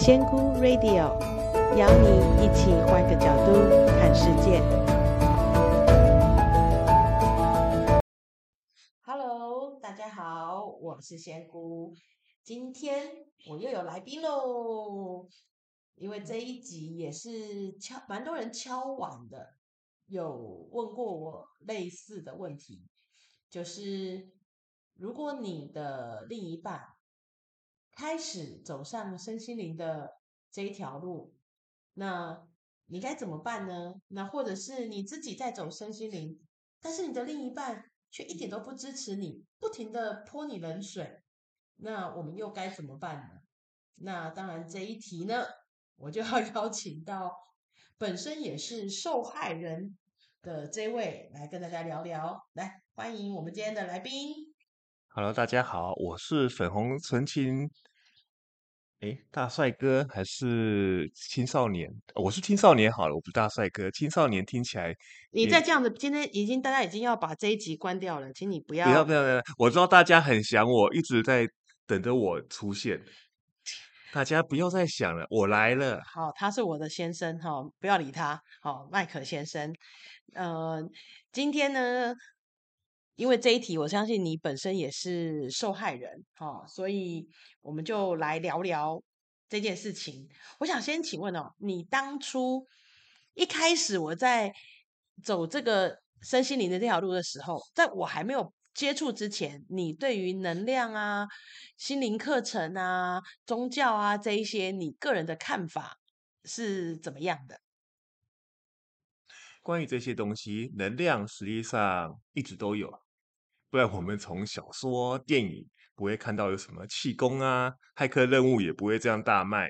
仙姑 Radio 邀你一起换个角度看世界。Hello，大家好，我是仙姑。今天我又有来宾喽，因为这一集也是敲蛮多人敲碗的，有问过我类似的问题，就是如果你的另一半，开始走上身心灵的这一条路，那你该怎么办呢？那或者是你自己在走身心灵，但是你的另一半却一点都不支持你，不停的泼你冷水，那我们又该怎么办呢？那当然这一题呢，我就要 邀请到本身也是受害人的这位来跟大家聊聊。来，欢迎我们今天的来宾。Hello，大家好，我是粉红纯情。哎，大帅哥还是青少年？我是青少年好了，我不是大帅哥。青少年听起来，你再这样子，今天已经大家已经要把这一集关掉了，请你不要，不要，不要，不要！我知道大家很想我，一直在等着我出现。大家不要再想了，我来了。好，他是我的先生哈，不要理他。好，麦克先生，呃，今天呢，因为这一题，我相信你本身也是受害人哈，所以。我们就来聊聊这件事情。我想先请问哦，你当初一开始我在走这个身心灵的这条路的时候，在我还没有接触之前，你对于能量啊、心灵课程啊、宗教啊这一些，你个人的看法是怎么样的？关于这些东西，能量实际上一直都有，不然我们从小说、电影。不会看到有什么气功啊，骇客任务也不会这样大卖。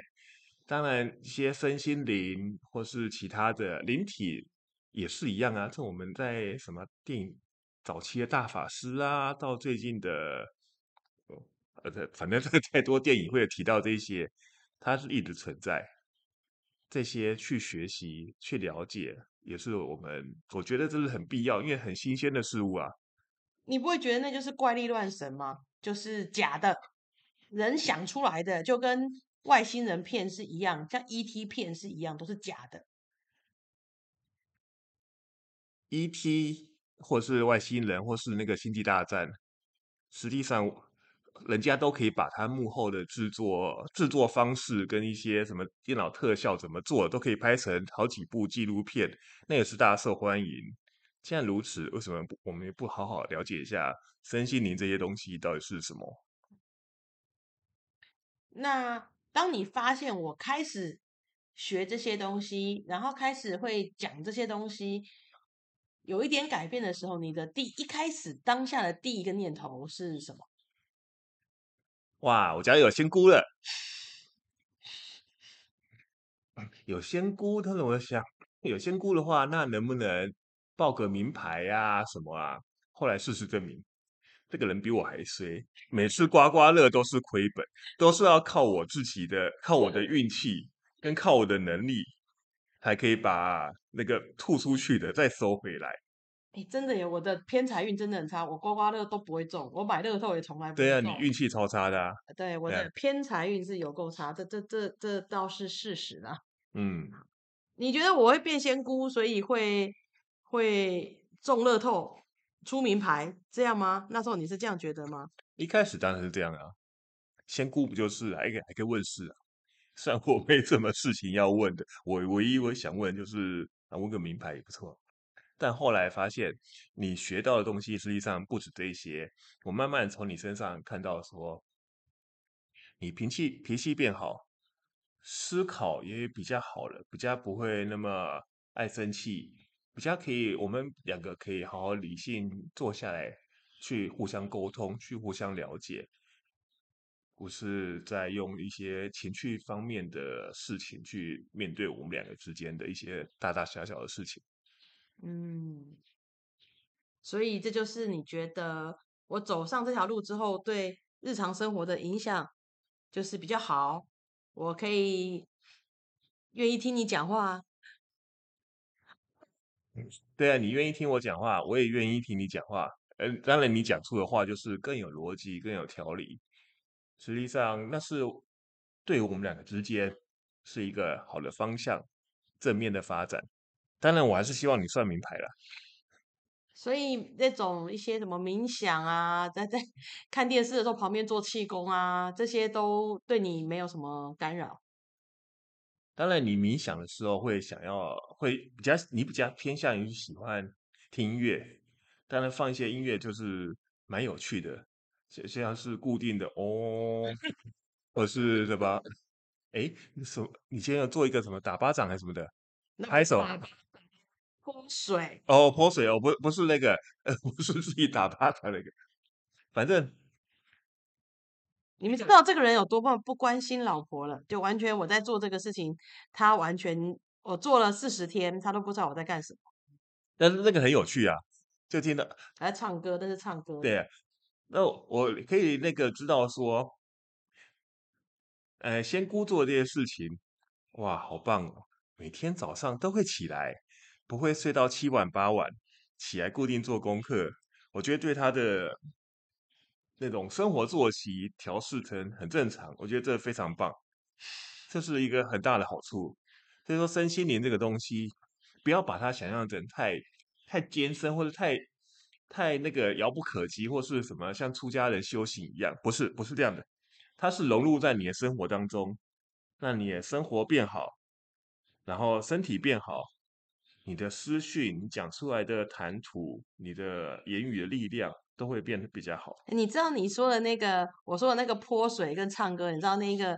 当然，一些身心灵或是其他的灵体也是一样啊。从我们在什么电影早期的大法师啊，到最近的呃，反正太多电影会有提到这些，它是一直存在。这些去学习、去了解，也是我们我觉得这是很必要，因为很新鲜的事物啊。你不会觉得那就是怪力乱神吗？就是假的，人想出来的，就跟外星人片是一样，像 E.T. 片是一样，都是假的。E.T. 或是外星人，或是那个星际大战，实际上人家都可以把它幕后的制作制作方式跟一些什么电脑特效怎么做，都可以拍成好几部纪录片，那也是大受欢迎。既然如此，为什么不我们也不好好了解一下身心灵这些东西到底是什么？那当你发现我开始学这些东西，然后开始会讲这些东西，有一点改变的时候，你的第一开始当下的第一个念头是什么？哇，我家有仙姑了！有仙姑，他怎么想？有仙姑的话，那能不能？报个名牌呀、啊，什么啊？后来事实证明，这个人比我还衰。每次刮刮乐都是亏本，都是要靠我自己的，靠我的运气跟靠我的能力，才可以把那个吐出去的再收回来。哎，真的耶！我的偏财运真的很差，我刮刮乐都不会中，我买乐透也从来不。对啊，你运气超差的啊。对，我的偏财运是有够差，这这这这倒是事实啦。嗯，你觉得我会变仙姑，所以会？会中乐透、出名牌，这样吗？那时候你是这样觉得吗？一开始当然是这样啊，仙姑不就是还可以还可以问事啊？虽然我没什么事情要问的，我唯一我想问就是啊，问个名牌也不错。但后来发现，你学到的东西实际上不止这些。我慢慢从你身上看到说，你脾气脾气变好，思考也比较好了，比较不会那么爱生气。比较可以，我们两个可以好好理性坐下来，去互相沟通，去互相了解，不是在用一些情绪方面的事情去面对我们两个之间的一些大大小小的事情。嗯，所以这就是你觉得我走上这条路之后，对日常生活的影响就是比较好，我可以愿意听你讲话。对啊，你愿意听我讲话，我也愿意听你讲话。呃，当然，你讲出的话就是更有逻辑、更有条理。实际上，那是对我们两个之间是一个好的方向，正面的发展。当然，我还是希望你算名牌啦。所以那种一些什么冥想啊，在在 看电视的时候旁边做气功啊，这些都对你没有什么干扰。当然，你冥想的时候会想要会比较，你比较偏向于喜欢听音乐。当然，放一些音乐就是蛮有趣的，像像是固定的哦，或是什么？哎，什么？你今天要做一个什么打巴掌还是什么的？拍手。泼水哦，泼水哦，不不是那个，呃，不是自己打巴掌那个，反正你们知道这个人有多么不关心老婆了，就完全我在做这个事情，他完全我做了四十天，他都不知道我在干什么。但是那个很有趣啊，就听到还在唱歌，但是唱歌。对啊，那我可以那个知道说，呃，仙姑做这些事情，哇，好棒哦，每天早上都会起来。不会睡到七晚八晚，起来固定做功课，我觉得对他的那种生活作息调试成很正常，我觉得这非常棒，这是一个很大的好处。所以说，身心灵这个东西，不要把它想象成太太艰深，或者太太那个遥不可及，或是什么像出家人修行一样，不是不是这样的，它是融入在你的生活当中，让你的生活变好，然后身体变好。你的思绪，你讲出来的谈吐，你的言语的力量都会变得比较好。你知道你说的那个，我说的那个泼水跟唱歌，你知道那个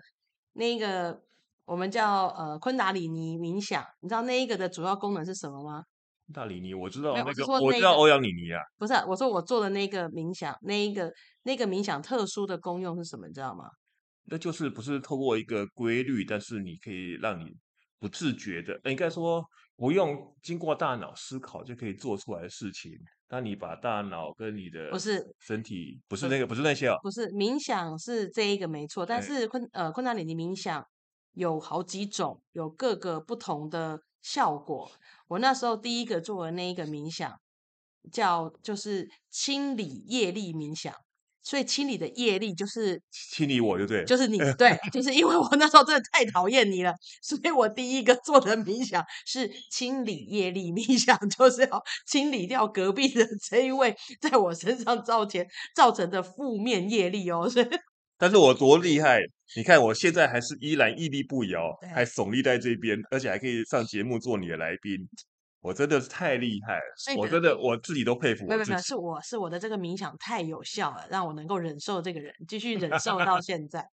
那个我们叫呃昆达里尼冥想，你知道那一个的主要功能是什么吗？昆达里尼我知道那个，我，知道欧阳里尼啊。不是，我说我做的那个冥想，那一个那个冥想特殊的功用是什么？你知道吗？那就是不是透过一个规律，但是你可以让你不自觉的，应该说。不用经过大脑思考就可以做出来的事情。当你把大脑跟你的不是身体，不是那个，不是那些哦，不是冥想是这一个没错，但是昆呃昆达里尼冥想有好几种，有各个不同的效果。我那时候第一个做的那一个冥想叫就是清理业力冥想。所以清理的业力就是清理我，就对，就是你对，就是因为我那时候真的太讨厌你了，所以我第一个做的冥想是清理业力冥想，就是要清理掉隔壁的 这一位在我身上造成造成的负面业力哦。所以，但是我多厉害，你看我现在还是依然屹立不摇，还耸立在这边，而且还可以上节目做你的来宾。我真的是太厉害了，我真的我自己都佩服我自己。没有没有，是我是我的这个冥想太有效了，让我能够忍受这个人，继续忍受到 现在。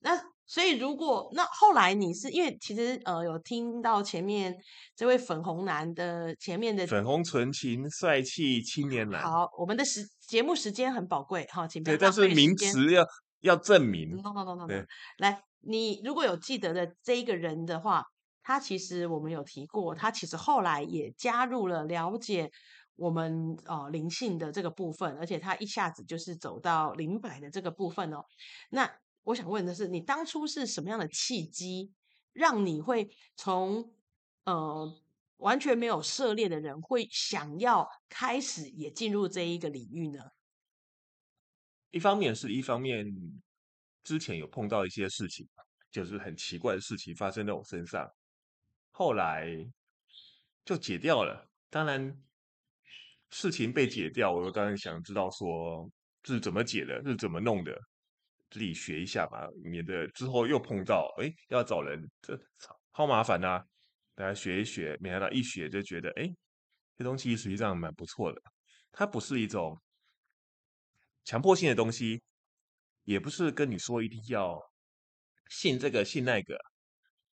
那所以如果那后来你是因为其实呃有听到前面这位粉红男的前面的粉红纯情帅气青年男。好，我们的时节目时间很宝贵哈，请不要对，但是名词要要证明。No no no no no。来，你如果有记得的这一个人的话。他其实我们有提过，他其实后来也加入了了解我们呃灵性的这个部分，而且他一下子就是走到灵摆的这个部分哦。那我想问的是，你当初是什么样的契机，让你会从呃完全没有涉猎的人，会想要开始也进入这一个领域呢？一方面是一方面，之前有碰到一些事情，就是很奇怪的事情发生在我身上。后来就解掉了，当然事情被解掉，我当然想知道说这是怎么解的，是怎么弄的，自己学一下吧，免得之后又碰到，哎，要找人，这操好麻烦呐。大家学一学，没想到一学就觉得，哎，这东西实际上蛮不错的。它不是一种强迫性的东西，也不是跟你说一定要信这个信那个。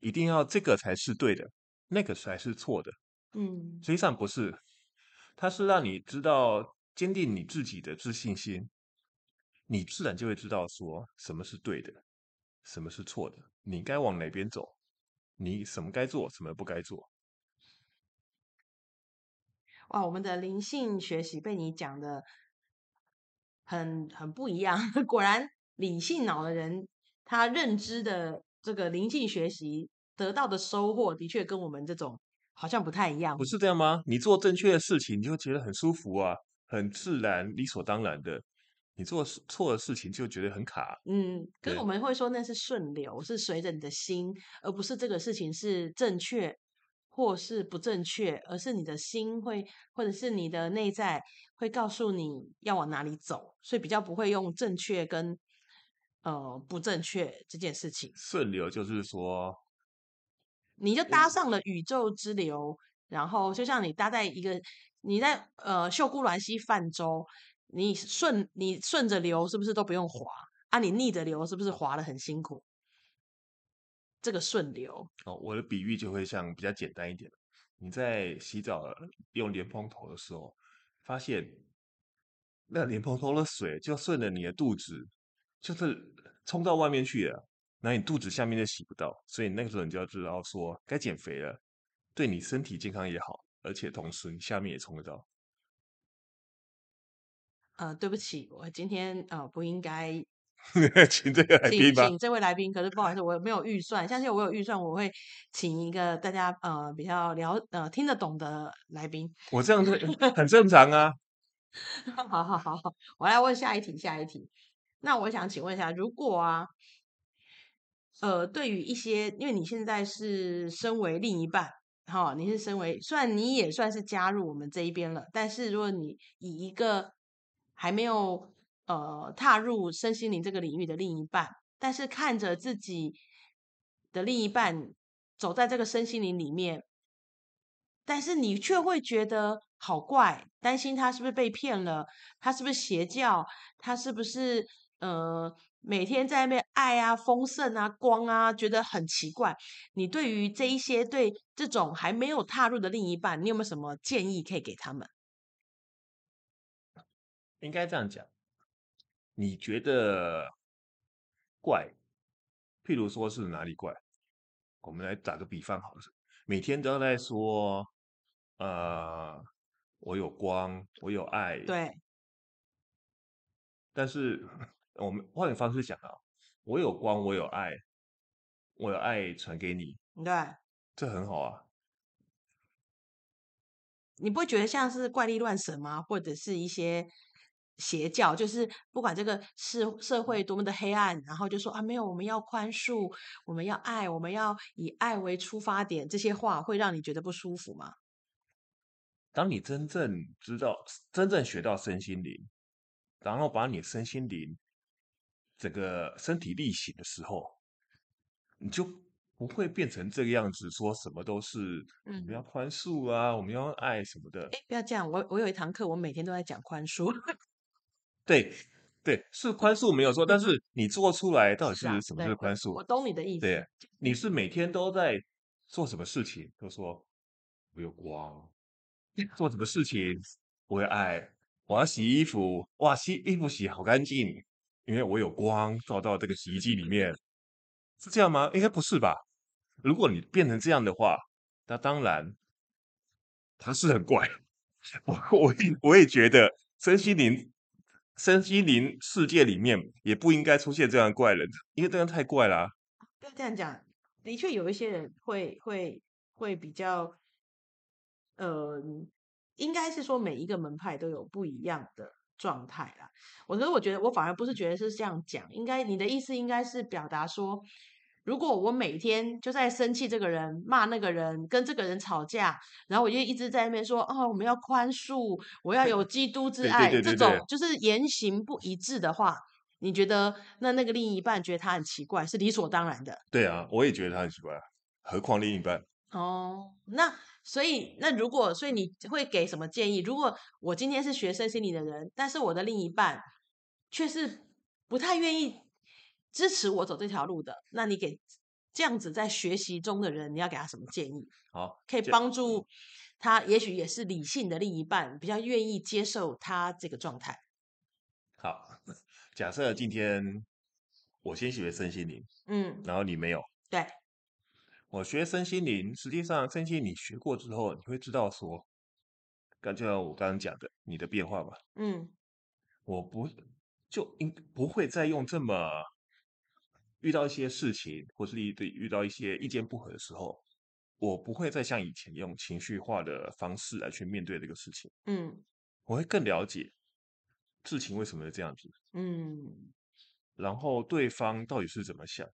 一定要这个才是对的，那个才是错的。嗯，实际上不是，它是让你知道坚定你自己的自信心，你自然就会知道说什么是对的，什么是错的，你该往哪边走，你什么该做，什么不该做。哇，我们的灵性学习被你讲的很很不一样，果然理性脑的人他认知的。这个灵性学习得到的收获，的确跟我们这种好像不太一样。不是这样吗？你做正确的事情，你就觉得很舒服啊，很自然、理所当然的。你做错的事情就觉得很卡。嗯，可是我们会说那是顺流，是随着你的心，而不是这个事情是正确或是不正确，而是你的心会，或者是你的内在会告诉你要往哪里走，所以比较不会用正确跟呃不正确这件事情。顺流就是说，你就搭上了宇宙之流，然后就像你搭在一个你在呃秀姑峦溪泛舟，你顺你顺着流是不是都不用划啊？你逆着流是不是划的很辛苦？这个顺流哦，我的比喻就会像比较简单一点。你在洗澡用莲蓬头的时候，发现那莲蓬头的水就顺着你的肚子，就是冲到外面去了，那你肚子下面就洗不到，所以那个时候你就要知道说该减肥了，对你身体健康也好，而且同时你下面也冲得到。呃，对不起，我今天呃不应该。请这个来宾吧，请这位来宾。可是不好意思，我没有预算。相信我有预算，我会请一个大家呃比较聊呃听得懂的来宾。我这样子 很正常啊。好好好好，我来问下一题，下一题。那我想请问一下，如果啊，呃，对于一些，因为你现在是身为另一半，哈、你是身为，虽然你也算是加入我们这一边了，但是如果你以一个还没有。呃，踏入身心灵这个领域的另一半，但是看着自己的另一半走在这个身心灵里面，但是你却会觉得好怪，担心他是不是被骗了，他是不是邪教，他是不是呃每天在那边爱啊、丰盛啊、光啊，觉得很奇怪。你对于这一些对这种还没有踏入的另一半，你有没有什么建议可以给他们？应该这样讲。你觉得怪，譬如说是哪里怪？我们来打个比方好了，每天都在说，呃，我有光，我有爱。对。但是我们换个方式讲啊，我有光，我有爱，我有爱传给你。对。这很好啊。你不会觉得像是怪力乱神吗？或者是一些？邪教就是不管这个社社会多么的黑暗，然后就说啊，没有，我们要宽恕，我们要爱，我们要以爱为出发点，这些话会让你觉得不舒服吗？当你真正知道、真正学到身心灵，然后把你身心灵整个身体力行的时候，你就不会变成这个样子，说什么都是我们要宽恕啊，嗯、我们要爱什么的。哎，不要这样，我我有一堂课，我每天都在讲宽恕。对，对，是宽恕没有错，但是你做出来到底是什么是宽恕？我懂你的意思。对，你是每天都在做什么事情？都说我有光，做什么事情我有爱，我要洗衣服，哇，洗衣服洗好干净，因为我有光照到这个洗衣机里面，是这样吗？应该不是吧？如果你变成这样的话，那当然他是很怪。我我我也觉得身心灵。身心灵世界里面也不应该出现这样的怪人，因为这样太怪了啊。不要这样讲，的确有一些人会会会比较，呃，应该是说每一个门派都有不一样的状态啦。我觉得，我觉得我反而不是觉得是这样讲，应该你的意思应该是表达说。如果我每天就在生气，这个人骂那个人，跟这个人吵架，然后我就一直在那边说：“哦，我们要宽恕，我要有 基督之爱。”这种就是言行不一致的话，你觉得那那个另一半觉得他很奇怪，是理所当然的？对啊，我也觉得他很奇怪，何况另一半。哦，那所以那如果所以你会给什么建议？如果我今天是学生心理的人，但是我的另一半却是不太愿意。支持我走这条路的，那你给这样子在学习中的人，你要给他什么建议？好，可以帮助他，也许也是理性的另一半，比较愿意接受他这个状态。好，假设今天我先学身心灵，嗯，然后你没有，对，我学身心灵，实际上身心灵你学过之后，你会知道说，刚就像我刚刚讲的，你的变化吧，嗯，我不就应不会再用这么。遇到一些事情，或是遇遇到一些意见不合的时候，我不会再像以前用情绪化的方式来去面对这个事情。嗯，我会更了解事情为什么会这样子？嗯，然后对方到底是怎么想？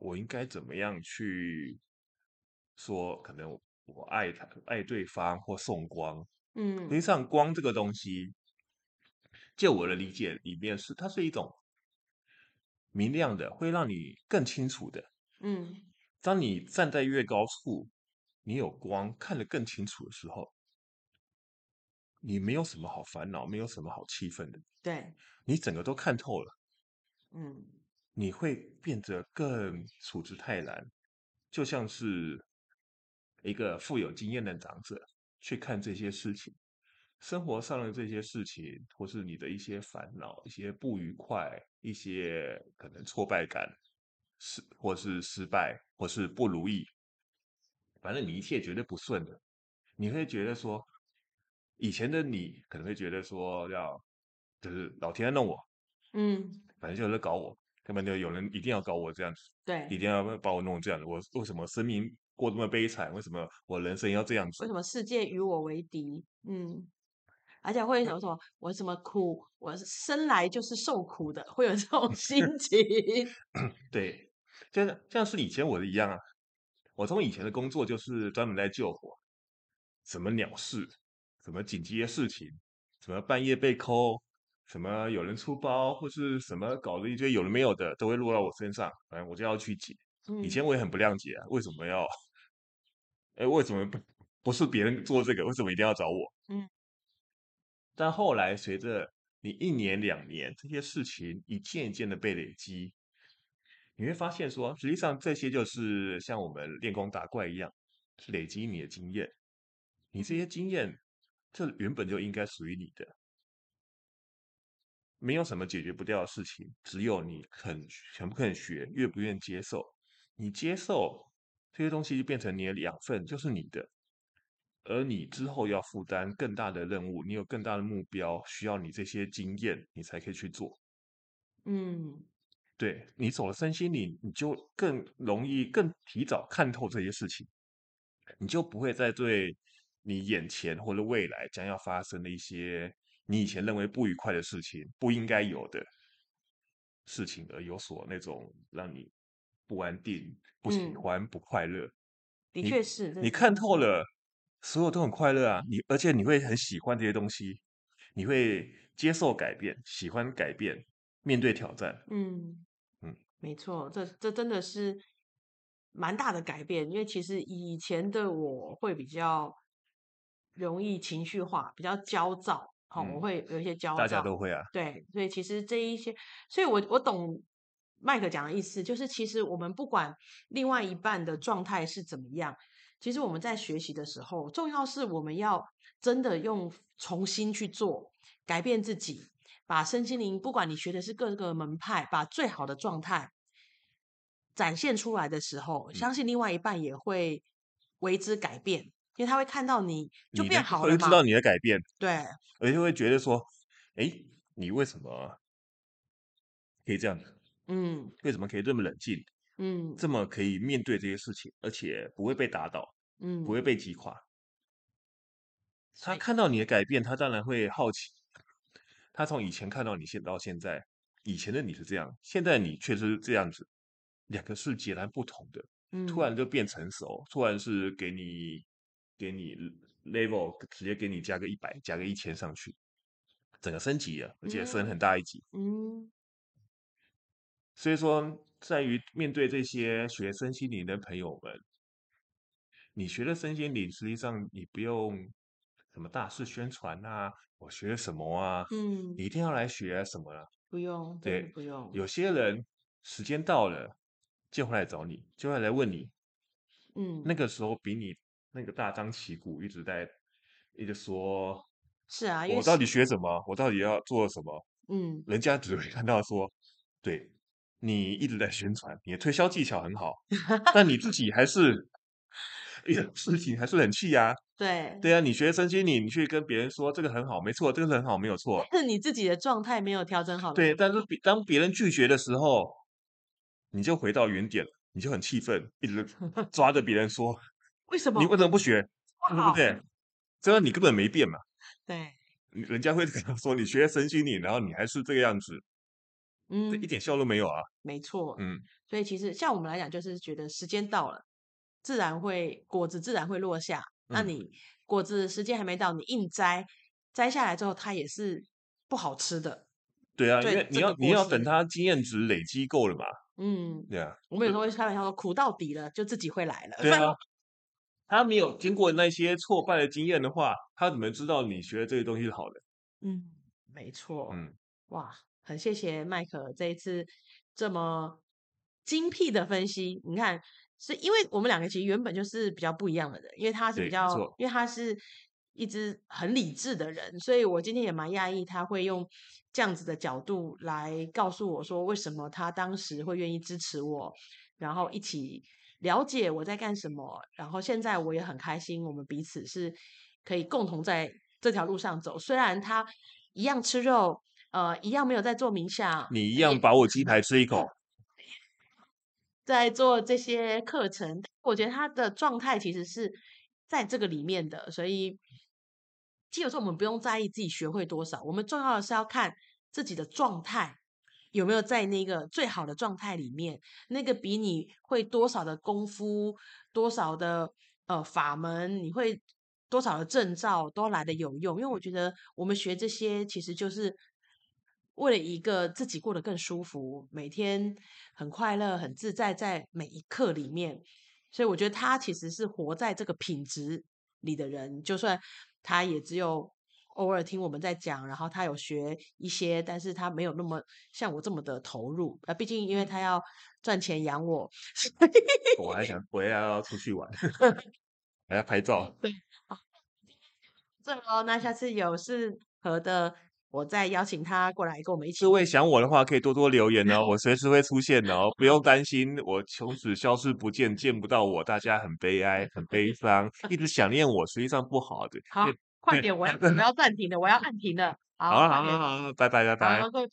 我应该怎么样去说？可能我爱他，爱对方，或送光。嗯，实际上光这个东西，就我的理解里面是，它是一种明亮的，会让你更清楚的。嗯，当你站在越高处，你有光看得更清楚的时候。你没有什么好烦恼，没有什么好气愤的。对，你整个都看透了，嗯，你会变得更处之泰然，就像是一个富有经验的长者去看这些事情，生活上的这些事情，或是你的一些烦恼、一些不愉快、一些可能挫败感，失或是失败，或是不如意，反正你一切绝对不顺的，你会觉得说。以前的你可能会觉得说要，就是老天在弄我，嗯，反正就是搞我，根本就有人一定要搞我这样子，对，一定要把我弄这样子。我为什么生命过这么悲惨？为什么我人生要这样子？为什么世界与我为敌？嗯，而且会什么什么，我什么苦，我生来就是受苦的，会有这种心 情。对，就像像是以前我的一样啊，我从以前的工作就是专门在救火，什么鸟事。什么紧急的事情，什么半夜被 call，什么有人出包，或是什么搞了一堆有的没有的，都会落到我身上，反正我就要去解。以前我也很不谅解啊，为什么要？哎，为什么不不是别人做这个？为什么一定要找我？嗯。但后来随着你一年两年，这些事情一件一件的被累积，你会发现说，实际上这些就是像我们练功打怪一样，累积你的经验，你这些经验。这原本就应该属于你的，没有什么解决不掉的事情，只有你肯肯不肯学，愿不愿接受。你接受这些东西，就变成你的养分，就是你的。而你之后要负担更大的任务，你有更大的目标，需要你这些经验，你才可以去做。嗯，对，你走了身心灵，你就更容易、更提早看透这些事情，你就不会再对。你眼前或者未来将要发生的一些你以前认为不愉快的事情，不应该有的事情，而有所那种让你不安定、不喜欢、嗯、不快乐。的确是，你，你看透了，所有都很快乐啊！你而且你会很喜欢这些东西，你会接受改变，喜欢改变，面对挑战。嗯嗯，没错，这这真的是蛮大的改变，因为其实以前的我会比较。容易情绪化，比较焦躁，好、嗯，我会有一些焦躁。大家都会啊。对，所以其实这一些，所以我我懂麦克讲的意思，就是其实我们不管另外一半的状态是怎么样，其实我们在学习的时候，重要是我们要真的用重新去做，改变自己，把身心灵，不管你学的是各个门派，把最好的状态展现出来的时候，相信另外一半也会为之改变。因为他会看到你就变好了嘛，会知道你的改变，对，而且会觉得说，哎，你为什么可以这样子？嗯，为什么可以这么冷静？嗯，这么可以面对这些事情，而且不会被打倒，嗯，不会被击垮。他看到你的改变，他当然会好奇。他从以前看到你，现到现在，以前的你是这样，现在你却是这样子，两个是截然不同的。嗯，突然就变成熟，突然是给你。给你 level 直接给你加个一百，加个一千上去，整个升级了，而且升很大一级。嗯，所以说，在于面对这些学身心灵的朋友们，你学了身心灵，实际上你不用什么大肆宣传啊，我学什么啊，嗯，你一定要来学什么了？不用，对，不用。有些人时间到了，就会来找你，就会来问你，嗯，那个时候比你。那个大张旗鼓一直在一直说，是啊，我到底学什么？我到底要做什么？嗯，人家只会看到说，对，你一直在宣传，你的推销技巧很好，但你自己还是，哎呀，事情还是很气呀。对，对啊，你学身心理，你去跟别人说这个很好，没错，这个很好，没有错。是你自己的状态没有调整好。对，但是当别人拒绝的时候，你就回到原点，你就很气愤，一直抓着别人说。为什么？你为什么不学？对不对？这样你根本没变嘛。对。人家会 说你学身心灵，然后你还是这个样子，嗯，一点效都没有啊。没错，嗯，所以其实像我们来讲，就是觉得时间到了，自然会果子自然会落下。嗯、那你果子时间还没到，你硬摘，摘下来之后，它也是不好吃的。对啊，因为你要你要等它经验值累积够了嘛。嗯，对啊。我们有时候会开玩笑说，苦到底了，就自己会来了。对啊。他没有经过那些挫败的经验的话，他怎么知道你学的这些东西是好的？嗯，没错。嗯，哇，很谢谢麦克这一次这么精辟的分析。你看，是因为我们两个其实原本就是比较不一样的人，因为他是比较，因为他是一直很理智的人，所以我今天也蛮讶异他会用这样子的角度来告诉我说，为什么他当时会愿意支持我，然后一起。了解我在干什么，然后现在我也很开心，我们彼此是可以共同在这条路上走。虽然他一样吃肉，呃，一样没有在做冥想，你一样把我鸡排吃一口，在做这些课程，我觉得他的状态其实是在这个里面的。所以，基本上我们不用在意自己学会多少，我们重要的是要看自己的状态。有没有在那个最好的状态里面？那个比你会多少的功夫、多少的呃法门，你会多少的证照都来得有用。因为我觉得我们学这些其实就是为了一个自己过得更舒服，每天很快乐、很自在，在每一刻里面。所以我觉得他其实是活在这个品质里的人，就算他也只有。偶尔听我们在讲，然后他有学一些，但是他没有那么像我这么的投入啊。毕竟因为他要赚钱养我，我还想我也要出去玩，还要拍照。对，好，这哦，那下次有适合的，我再邀请他过来跟我们一起。各位想我的话，可以多多留言哦，我 随时会出现的哦，不用担心我从此消失不见，见不到我，大家很悲哀，很悲伤，一直想念我，实际上不好的。好。快点，我要 我要暂停了，我要按停了。好，好，好，好，好，拜拜，拜拜。